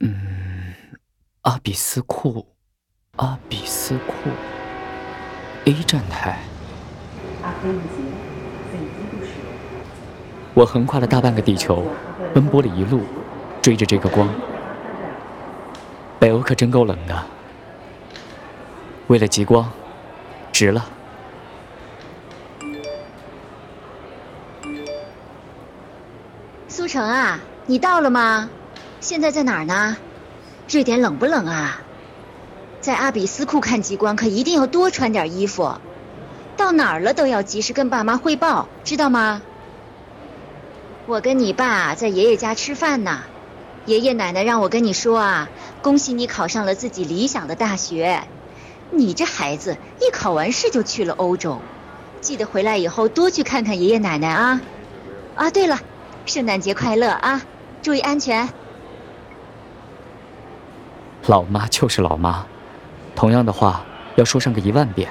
嗯，阿比斯库，阿比斯库，A 站台。我横跨了大半个地球，奔波了一路，追着这个光。北欧可真够冷的，为了极光，值了。苏城啊，你到了吗？现在在哪儿呢？瑞典冷不冷啊？在阿比斯库看极光可一定要多穿点衣服。到哪儿了都要及时跟爸妈汇报，知道吗？我跟你爸在爷爷家吃饭呢，爷爷奶奶让我跟你说啊，恭喜你考上了自己理想的大学。你这孩子一考完试就去了欧洲，记得回来以后多去看看爷爷奶奶啊。啊，对了，圣诞节快乐啊，注意安全。老妈就是老妈，同样的话要说上个一万遍。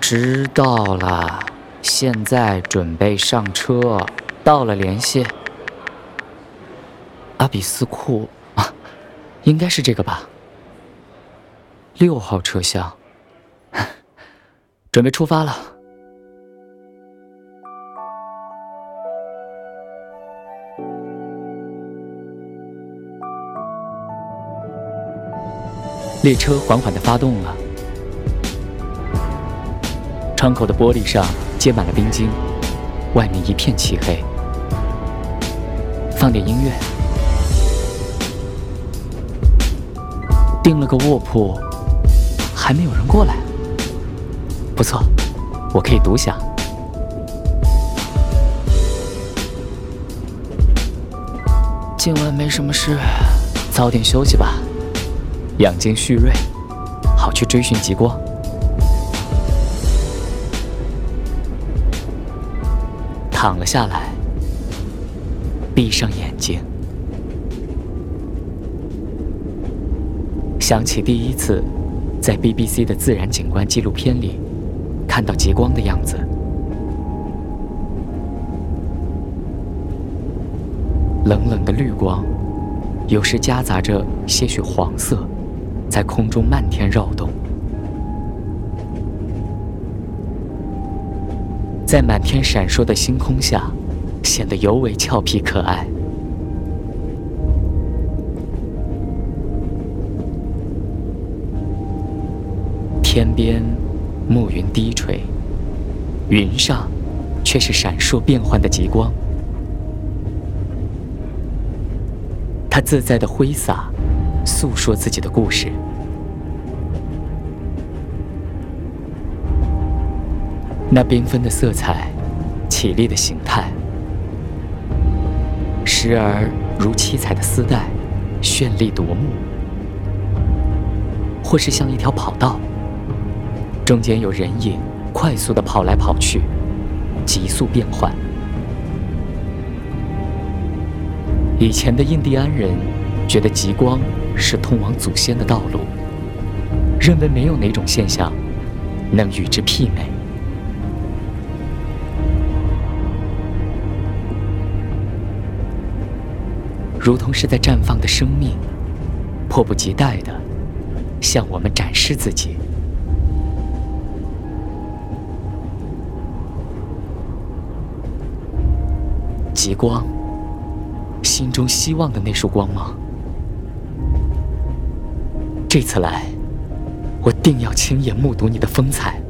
知道了，现在准备上车，到了联系。阿比斯库啊，应该是这个吧。六号车厢，准备出发了。列车缓缓的发动了。窗口的玻璃上结满了冰晶，外面一片漆黑。放点音乐，订了个卧铺，还没有人过来。不错，我可以独享。今晚没什么事，早点休息吧，养精蓄锐，好去追寻极光。躺了下来，闭上眼睛，想起第一次在 BBC 的自然景观纪录片里看到极光的样子。冷冷的绿光，有时夹杂着些许黄色，在空中漫天绕动。在满天闪烁的星空下，显得尤为俏皮可爱。天边暮云低垂，云上却是闪烁变幻的极光。它自在的挥洒，诉说自己的故事。那缤纷的色彩，绮丽的形态，时而如七彩的丝带，绚丽夺目；或是像一条跑道，中间有人影快速的跑来跑去，急速变换。以前的印第安人觉得极光是通往祖先的道路，认为没有哪种现象能与之媲美。如同是在绽放的生命，迫不及待的向我们展示自己。极光，心中希望的那束光芒。这次来，我定要亲眼目睹你的风采。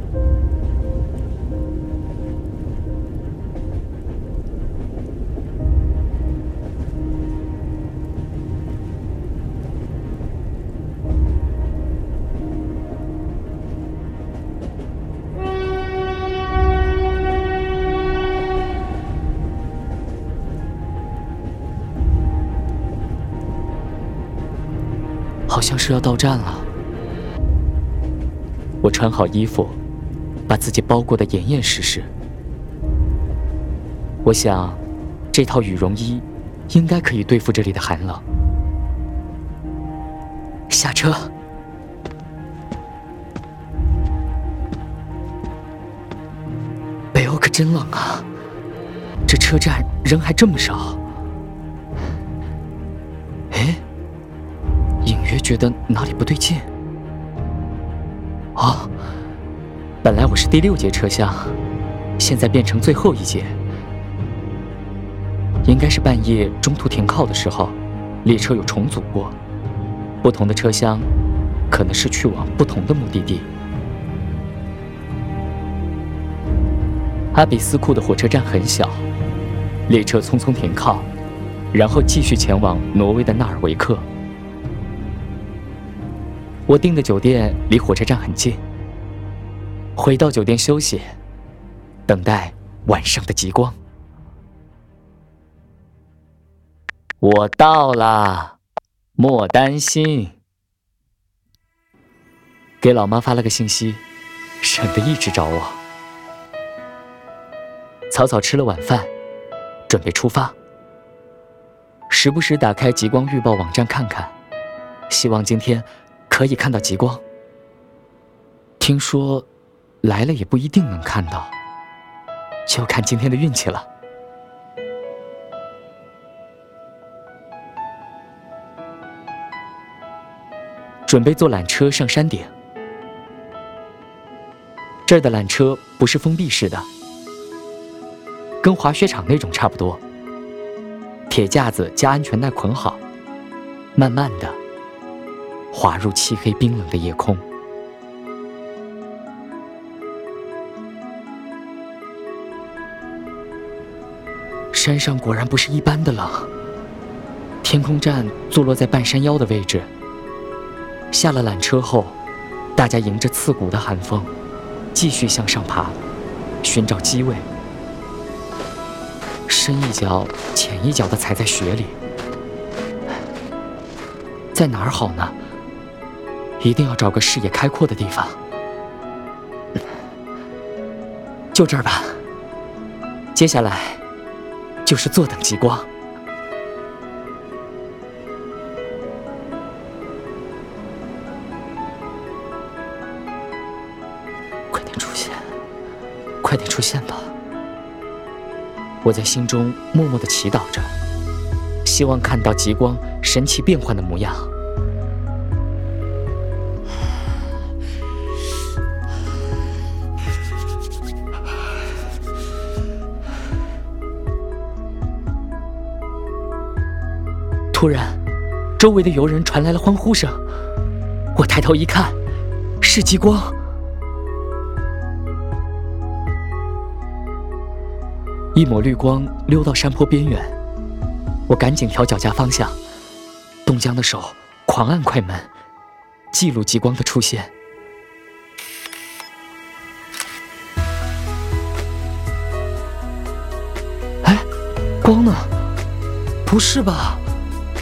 好像是要到站了。我穿好衣服，把自己包裹得严严实实。我想，这套羽绒衣应该可以对付这里的寒冷。下车。北欧可真冷啊！这车站人还这么少。觉得哪里不对劲。哦，本来我是第六节车厢，现在变成最后一节。应该是半夜中途停靠的时候，列车有重组过，不同的车厢可能是去往不同的目的地。阿比斯库的火车站很小，列车匆匆停靠，然后继续前往挪威的纳尔维克。我订的酒店离火车站很近，回到酒店休息，等待晚上的极光。我到了，莫担心。给老妈发了个信息，省得一直找我。草草吃了晚饭，准备出发。时不时打开极光预报网站看看，希望今天可以看到极光。听说来了也不一定能看到，就看今天的运气了。准备坐缆车上山顶。这儿的缆车不是封闭式的，跟滑雪场那种差不多。铁架子加安全带捆好，慢慢的滑入漆黑冰冷的夜空。山上果然不是一般的冷。天空站坐落在半山腰的位置。下了缆车后，大家迎着刺骨的寒风，继续向上爬，寻找机位。深一脚浅一脚的踩在雪里，在哪儿好呢？一定要找个视野开阔的地方。就这儿吧。接下来就是坐等极光。快点出现快点出现吧！我在心中默默的祈祷着，希望看到极光神奇变幻的模样。突然，周围的游人传来了欢呼声，我抬头一看，是极光。一抹绿光溜到山坡边缘，我赶紧调脚架方向，冻僵的手狂按快门，记录极光的出现。哎，光呢？不是吧？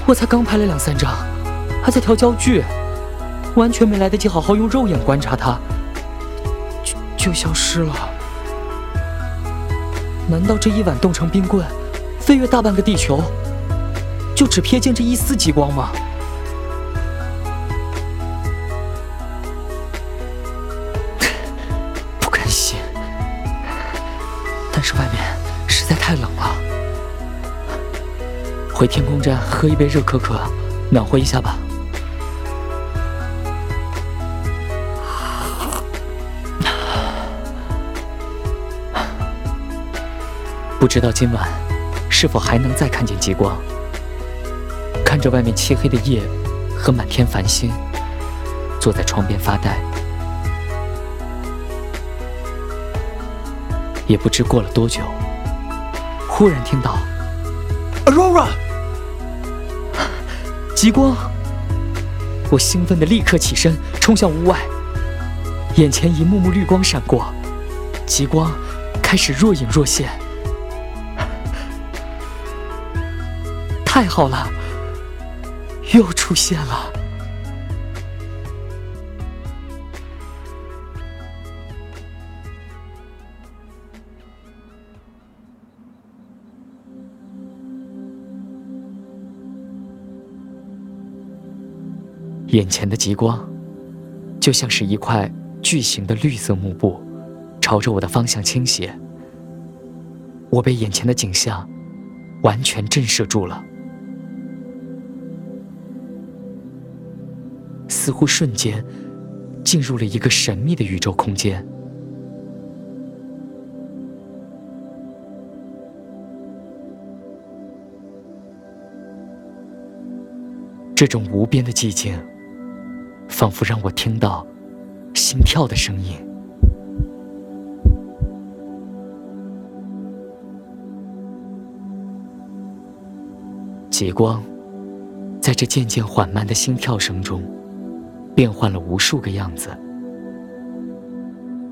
我才刚拍了两三张，还在调焦距，完全没来得及好好用肉眼观察它，就就消失了。难道这一晚冻成冰棍，飞越大半个地球，就只瞥见这一丝极光吗？回天空站喝一杯热可可，暖和一下吧。不知道今晚是否还能再看见极光？看着外面漆黑的夜和满天繁星，坐在窗边发呆。也不知过了多久，忽然听到 “Aurora”，极光！我兴奋的立刻起身冲向屋外，眼前一幕幕绿光闪过，极光开始若隐若现。太好了，又出现了。眼前的极光，就像是一块巨型的绿色幕布，朝着我的方向倾斜。我被眼前的景象完全震慑住了。似乎瞬间进入了一个神秘的宇宙空间。这种无边的寂静，仿佛让我听到心跳的声音。极光在这渐渐缓慢的心跳声中，变换了无数个样子。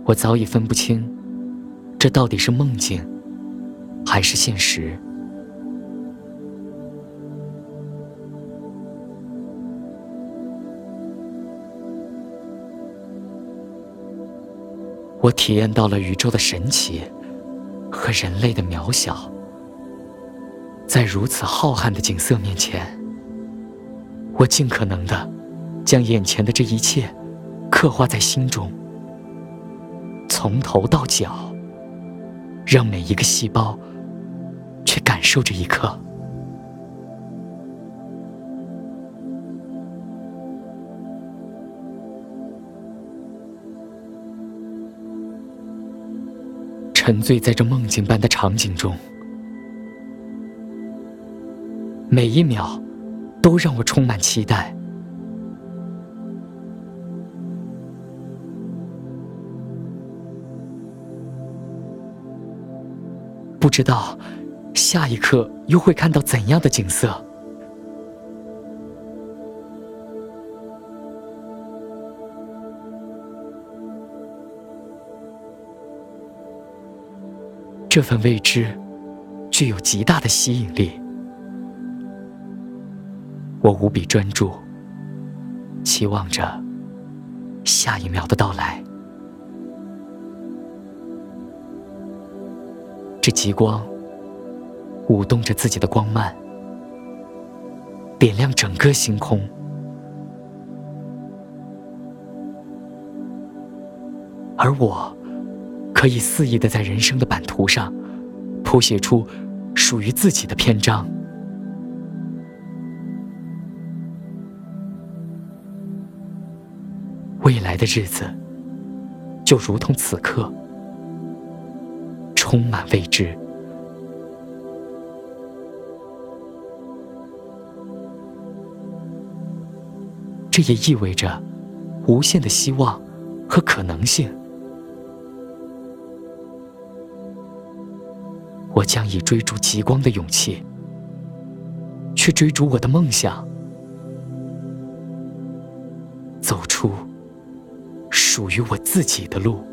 我早已分不清，这到底是梦境，还是现实。我体验到了宇宙的神奇和人类的渺小，在如此浩瀚的景色面前，我尽可能的将眼前的这一切刻画在心中，从头到脚，让每一个细胞去感受这一刻。沉醉在这梦境般的场景中，每一秒都让我充满期待。不知道下一刻又会看到怎样的景色。这份未知具有极大的吸引力，我无比专注，期望着下一秒的到来。这极光舞动着自己的光漫，点亮整个星空，而我。可以肆意的在人生的版图上谱写出属于自己的篇章。未来的日子就如同此刻，充满未知。这也意味着无限的希望和可能性。将以追逐极光的勇气，去追逐我的梦想，走出属于我自己的路。